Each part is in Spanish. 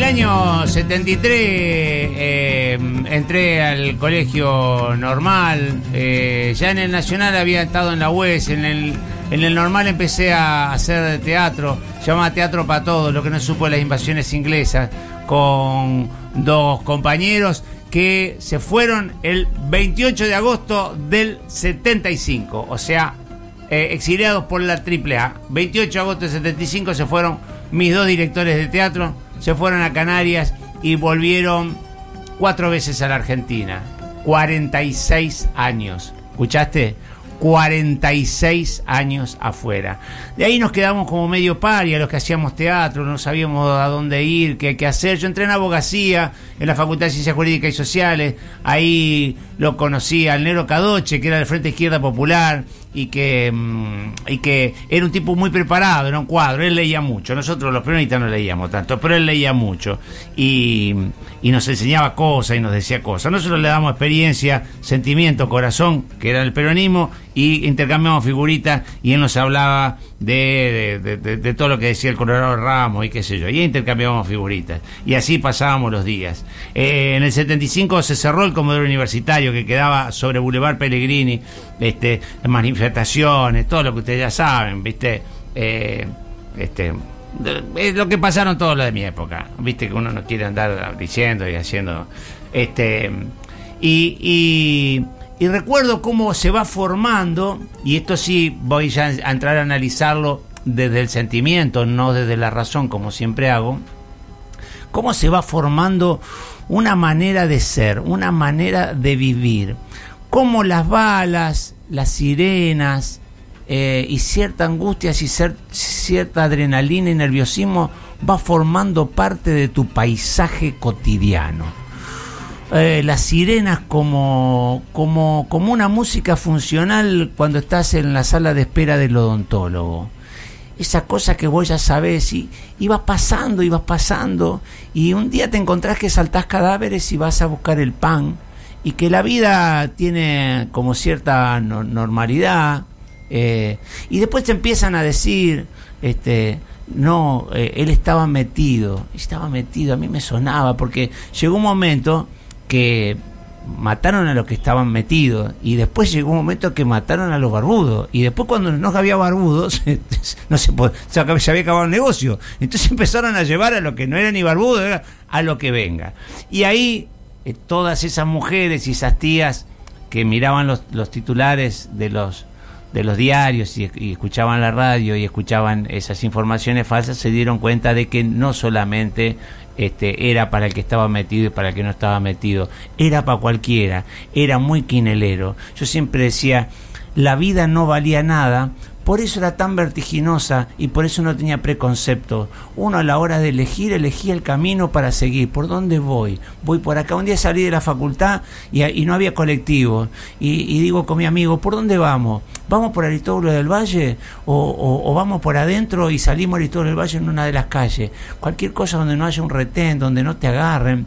el año 73 eh, entré al colegio normal. Eh, ya en el Nacional había estado en la UES. En el, en el normal empecé a hacer teatro. Llamaba Teatro para Todos, lo que no supo las invasiones inglesas. Con dos compañeros que se fueron el 28 de agosto del 75. O sea, eh, exiliados por la AAA. 28 de agosto del 75 se fueron mis dos directores de teatro se fueron a Canarias y volvieron cuatro veces a la Argentina. 46 años. ¿Escuchaste? 46 años afuera. De ahí nos quedamos como medio paria los que hacíamos teatro, no sabíamos a dónde ir, qué, hacer. Yo entré en abogacía en la Facultad de Ciencias Jurídicas y Sociales, ahí lo conocí al Nero Cadoche, que era del Frente Izquierda Popular, y que, mm, y que era un tipo muy preparado, era un cuadro, él leía mucho, nosotros los peronistas no leíamos tanto, pero él leía mucho y, y nos enseñaba cosas y nos decía cosas. Nosotros le damos experiencia, sentimiento, corazón, que era el peronismo, y intercambiamos figuritas y él nos hablaba de, de, todo lo que decía el Colorado Ramos y qué sé yo, y intercambiábamos figuritas. Y así pasábamos los días. Eh, en el 75 se cerró el Comodoro Universitario que quedaba sobre Boulevard Pellegrini, este, manifestaciones, todo lo que ustedes ya saben, ¿viste? Eh, este, es lo que pasaron todos los de mi época, ¿viste? Que uno no quiere andar diciendo y haciendo. Este, y, recuerdo cómo se va formando, y esto sí voy ya a entrar a analizarlo desde el sentimiento, no desde la razón, como siempre hago, cómo se va formando una manera de ser, una manera de vivir, cómo las balas, las sirenas eh, y cierta angustia y cierta adrenalina y nerviosismo va formando parte de tu paisaje cotidiano. Eh, las sirenas como, como, como una música funcional cuando estás en la sala de espera del odontólogo. Esa cosa que vos ya sabés y, y pasando y pasando y un día te encontrás que saltás cadáveres y vas a buscar el pan y que la vida tiene como cierta normalidad eh, y después te empiezan a decir este no eh, él estaba metido estaba metido a mí me sonaba porque llegó un momento que mataron a los que estaban metidos y después llegó un momento que mataron a los barbudos y después cuando no había barbudos no se, había acabado el negocio. Entonces empezaron a llevar a lo que no era ni barbudo a lo que venga. Y ahí eh, todas esas mujeres y esas tías que miraban los, los titulares de los de los diarios y, escuchaban la radio y escuchaban esas informaciones falsas se dieron cuenta de que no solamente este, era para el que estaba metido y para el que no estaba metido, era para cualquiera, era muy quinelero. Yo siempre decía, la vida no valía nada por eso era tan vertiginosa y por eso no tenía preconceptos. Uno a la hora de elegir, elegía el camino para seguir. ¿Por dónde voy? Voy por acá. Un día salí de la facultad y, no había colectivo. Y, digo con mi amigo, ¿por dónde vamos? ¿Vamos por Aristóbulo del Valle o, o, vamos por adentro y salimos Aristóbulo del Valle en una de las calles? Cualquier cosa donde no haya un retén, donde no te agarren.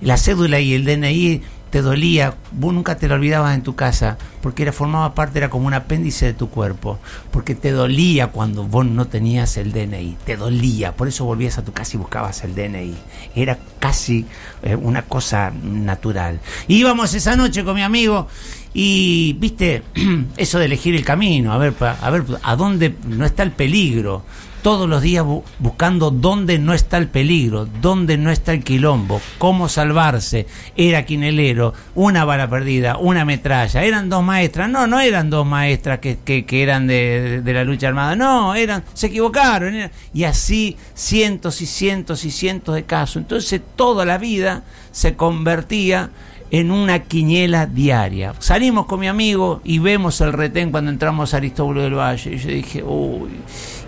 La cédula y el DNI te dolía, vos nunca te lo olvidabas en tu casa, porque era, formaba parte, era como un apéndice de tu cuerpo, porque te dolía cuando vos no tenías el DNI, te dolía, por eso volvías a tu casa y buscabas el DNI, era casi eh, una cosa natural. íbamos esa noche con mi amigo y, viste, eso de elegir el camino, a ver, a ver, a dónde no está el peligro, todos los días buscando dónde no está el peligro, dónde no está el quilombo, cómo salvarse. Era quinelero, una bala perdida, una metralla. Eran dos maestras, no, no eran dos maestras que, que, eran de, la lucha armada, no, eran, se equivocaron. y así cientos y cientos y cientos de casos. Entonces toda la vida se convertía en una quiniela diaria. Salimos con mi amigo y vemos el retén cuando entramos a Aristóbulo del Valle. Y yo dije, uy,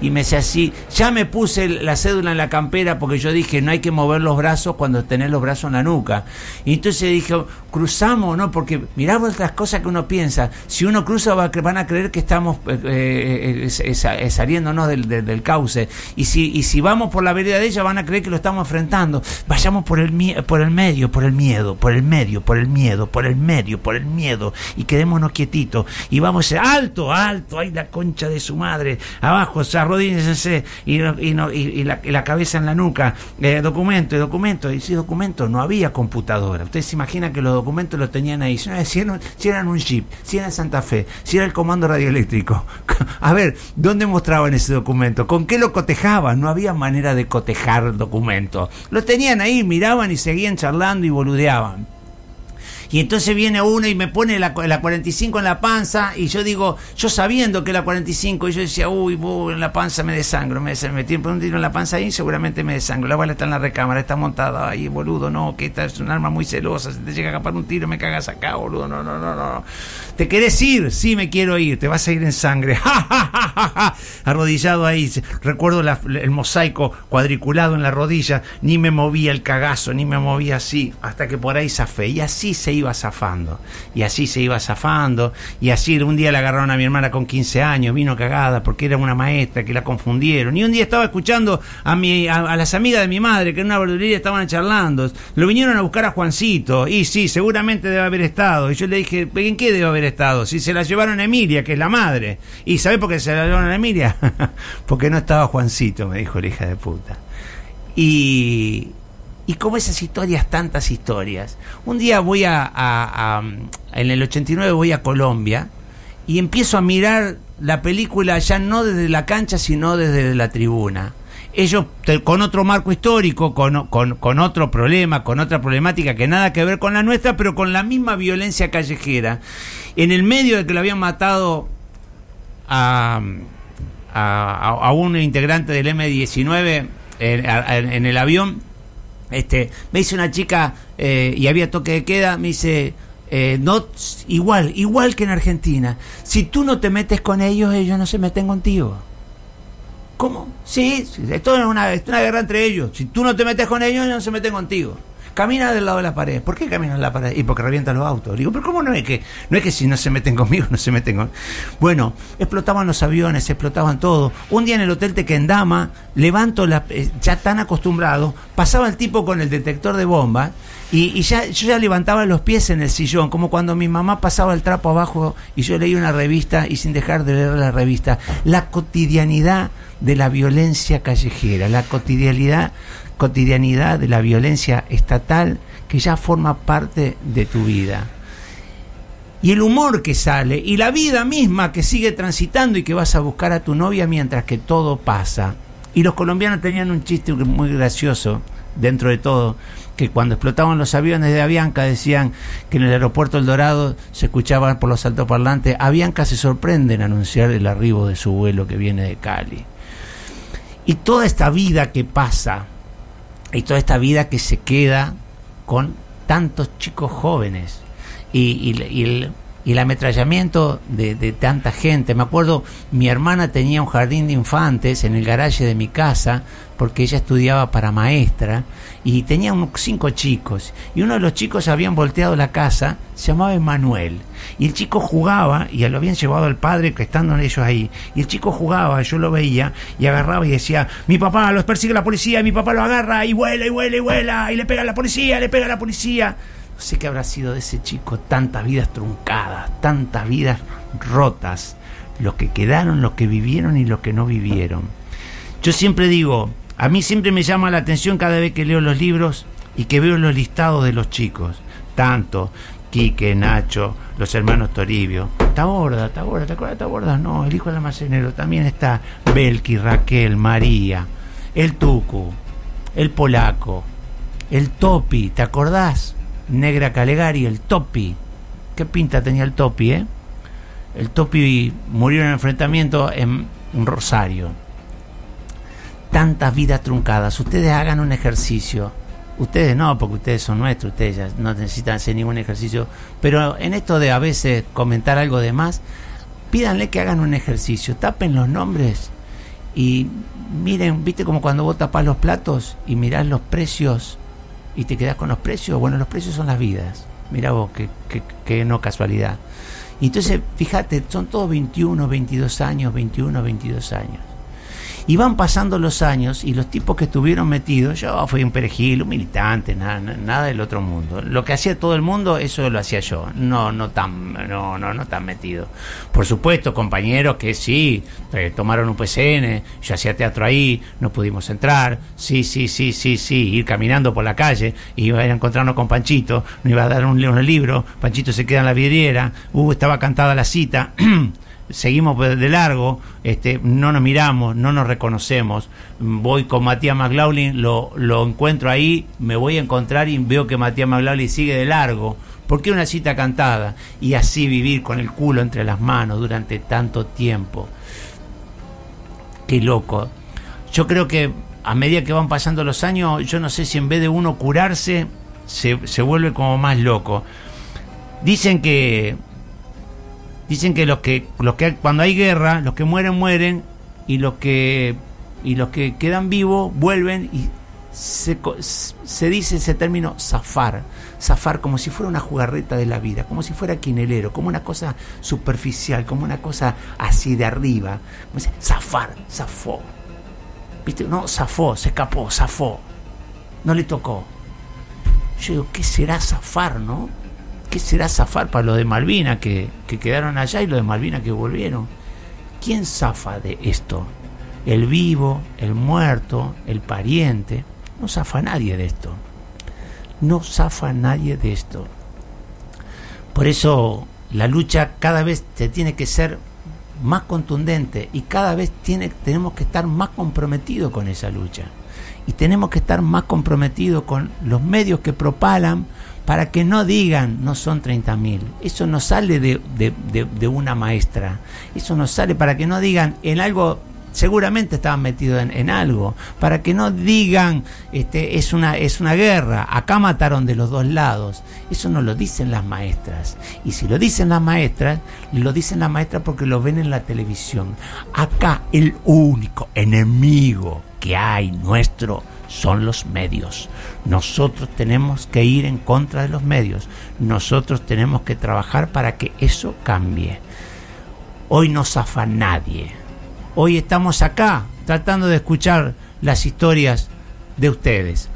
y me decía así, ya me puse la cédula en la campera porque yo dije, no hay que mover los brazos cuando tenés los brazos en la nuca. Y entonces dije, cruzamos, ¿no? Porque miramos las cosas que uno piensa. Si uno cruza van a creer que estamos eh, eh, eh, saliéndonos del, del, cauce. Y si, y si vamos por la vereda de ella van a creer que lo estamos enfrentando. Vayamos por el, por el medio, por el miedo, por el medio, por el miedo, por el medio, por el miedo. Y quedémonos quietitos. Y vamos a alto, alto, ahí la concha de su madre. Abajo, esa arrodíllese y, y, no, y, la, cabeza en la nuca, eh, documento, documento, y si documento no había computadora. Ustedes se imaginan que los documentos los tenían ahí, si eran, un chip, si era Santa Fe, si era el comando radioeléctrico. A ver, ¿dónde mostraban ese documento? ¿Con qué lo cotejaban? No había manera de cotejar el documento. Lo tenían ahí, miraban y seguían charlando y boludeaban. Y entonces viene uno y me pone la, la 45 en la panza y yo digo, yo sabiendo que la 45, y yo decía, uy, en la panza me desangro, me, me metí un tiro en la panza ahí, seguramente me desangro. La bala está en la recámara, está montada ahí, boludo, no, que esta es un arma muy celosa, si te llega a escapar un tiro me cagas acá, boludo, no, no, no, no. ¿Te querés ir? Sí, me quiero ir, te vas a ir en sangre. Arrodillado ahí, recuerdo el mosaico cuadriculado en la rodilla, ni me movía el cagazo, ni me movía así, hasta que por ahí zafé. Y así se iba zafando. Y así se iba zafando. Y así un día le agarraron a mi hermana con 15 años, vino cagada porque era una maestra que la confundieron. Y un día estaba escuchando a, mi, a, las amigas de mi madre que en una verdulería estaban charlando. Lo vinieron a buscar a Juancito. Y sí, seguramente debe haber estado. Y yo le dije, ¿en qué debe haber estado? Si se la llevaron a Emilia, que es la madre. ¿Y sabe por qué se la llevaron a Emilia? porque no estaba Juancito, me dijo la hija de puta. Y, y como esas historias, tantas historias. Un día voy a, en el 89 voy a Colombia y empiezo a mirar la película ya no desde la cancha, sino desde la tribuna. Ellos con otro marco histórico, con, con, otro problema, con otra problemática que nada que ver con la nuestra, pero con la misma violencia callejera. En el medio de que lo habían matado a, a, un integrante del M19 en el avión, este, me dice una chica, eh, y había toque de queda, me dice, eh, no, igual, igual que en Argentina, si tú no te metes con ellos, ellos no se meten contigo. ¿Cómo? Sí, esto es una, es una guerra entre ellos. Si tú no te metes con ellos, ellos no se meten contigo camina del lado de la pared. ¿Por qué camina en la pared? Y porque revientan los autos. Digo, pero ¿cómo no es que no es que si no se meten conmigo, no se meten con. Bueno, explotaban los aviones, explotaban todo. Un día en el hotel Tequendama, levanto la, eh, ya tan acostumbrado, pasaba el tipo con el detector de bombas y, ya, yo ya levantaba los pies en el sillón, como cuando mi mamá pasaba el trapo abajo y yo leía una revista y sin dejar de leer la revista. La cotidianidad de la violencia callejera, la cotidianidad cotidianidad de la violencia estatal que ya forma parte de tu vida. Y el humor que sale y la vida misma que sigue transitando y que vas a buscar a tu novia mientras que todo pasa. Y los colombianos tenían un chiste muy gracioso dentro de todo, que cuando explotaban los aviones de Avianca decían que en el aeropuerto El Dorado se escuchaban por los altoparlantes, Avianca se sorprende en anunciar el arribo de su vuelo que viene de Cali. Y toda esta vida que pasa, y toda esta vida que se queda con tantos chicos jóvenes. Y, el, ametrallamiento de, de, tanta gente. Me acuerdo, mi hermana tenía un jardín de infantes en el garaje de mi casa porque ella estudiaba para maestra y tenía unos cinco chicos y uno de los chicos habían volteado la casa, se llamaba Emanuel y el chico jugaba y lo habían llevado al padre que estando ellos ahí y el chico jugaba, yo lo veía y agarraba y decía, mi papá los persigue la policía, mi papá lo agarra y vuela y vuela y vuela y le pega a la policía, le pega a la policía. Sé qué habrá sido de ese chico, tantas vidas truncadas, tantas vidas rotas, los que quedaron, los que vivieron y los que no vivieron. Yo siempre digo, a mí siempre me llama la atención cada vez que leo los libros y que veo los listados de los chicos. Tanto Quique, Nacho, los hermanos Toribio. Taborda, Taborda, ¿te acuerdas de Taborda? No, el hijo del almacenero. También está Belki, Raquel, María, el Tucu, el Polaco, el Topi, ¿te acordás? Negra Calegari, el Topi. ¿Qué pinta tenía el Topi, eh? El Topi murió en el enfrentamiento en Rosario tantas vidas truncadas. Ustedes hagan un ejercicio. Ustedes no, porque ustedes son nuestros, ustedes ya no necesitan hacer ningún ejercicio. Pero en esto de a veces comentar algo de más, pídanle que hagan un ejercicio. Tapen los nombres y miren, viste como cuando vos tapás los platos y mirás los precios y te quedás con los precios. Bueno, los precios son las vidas. Mira vos, que, que, que no casualidad. Y entonces, fíjate, son todos 21, 22 años, 21, 22 años. Y van pasando los años y los tipos que estuvieron metidos, yo fui un perejil, un militante, nada, nada del otro mundo. Lo que hacía todo el mundo, eso lo hacía yo, no, no tan, no, no, no tan metido. Por supuesto, compañeros que sí, eh, tomaron un PCN, yo hacía teatro ahí, no pudimos entrar, sí, sí, sí, sí, sí, ir caminando por la calle, iba a encontrarnos con Panchito, nos iba a dar un, un libro, Panchito se queda en la vidriera, uh, estaba cantada la cita. seguimos de largo, este, no nos miramos, no nos reconocemos. Voy con Matías McLaughlin, lo, lo encuentro ahí, me voy a encontrar y veo que Matías McLaughlin sigue de largo. porque una cita cantada? Y así vivir con el culo entre las manos durante tanto tiempo. Qué loco. Yo creo que a medida que van pasando los años, yo no sé si en vez de uno curarse, se, se vuelve como más loco. Dicen que dicen que los que los que cuando hay guerra los que mueren mueren y los que y los que quedan vivos vuelven y se, se dice ese término zafar. Zafar como si fuera una jugarreta de la vida como si fuera quinelero como una cosa superficial como una cosa así de arriba. Zafar zafó. Viste no zafó se escapó zafó. No le tocó. Yo digo qué será zafar no ¿Qué será zafar para los de Malvina que, quedaron allá y los de Malvina que volvieron? ¿Quién zafa de esto? El vivo, el muerto, el pariente. No zafa nadie de esto. No zafa nadie de esto. Por eso la lucha cada vez se tiene que ser más contundente y cada vez tiene, tenemos que estar más comprometidos con esa lucha. Y tenemos que estar más comprometidos con los medios que propalan para que no digan no son 30.000. Eso no sale de, de, una maestra. Eso no sale para que no digan en algo seguramente estaban metidos en, algo, para que no digan este, es, una, es una guerra, acá mataron de los dos lados. Eso no lo dicen las maestras. Y si lo dicen las maestras, lo dicen las maestras porque lo ven en la televisión. Acá el único enemigo que hay nuestro son los medios. Nosotros tenemos que ir en contra de los medios. Nosotros tenemos que trabajar para que eso cambie. Hoy no zafa nadie. Hoy estamos acá tratando de escuchar las historias de ustedes.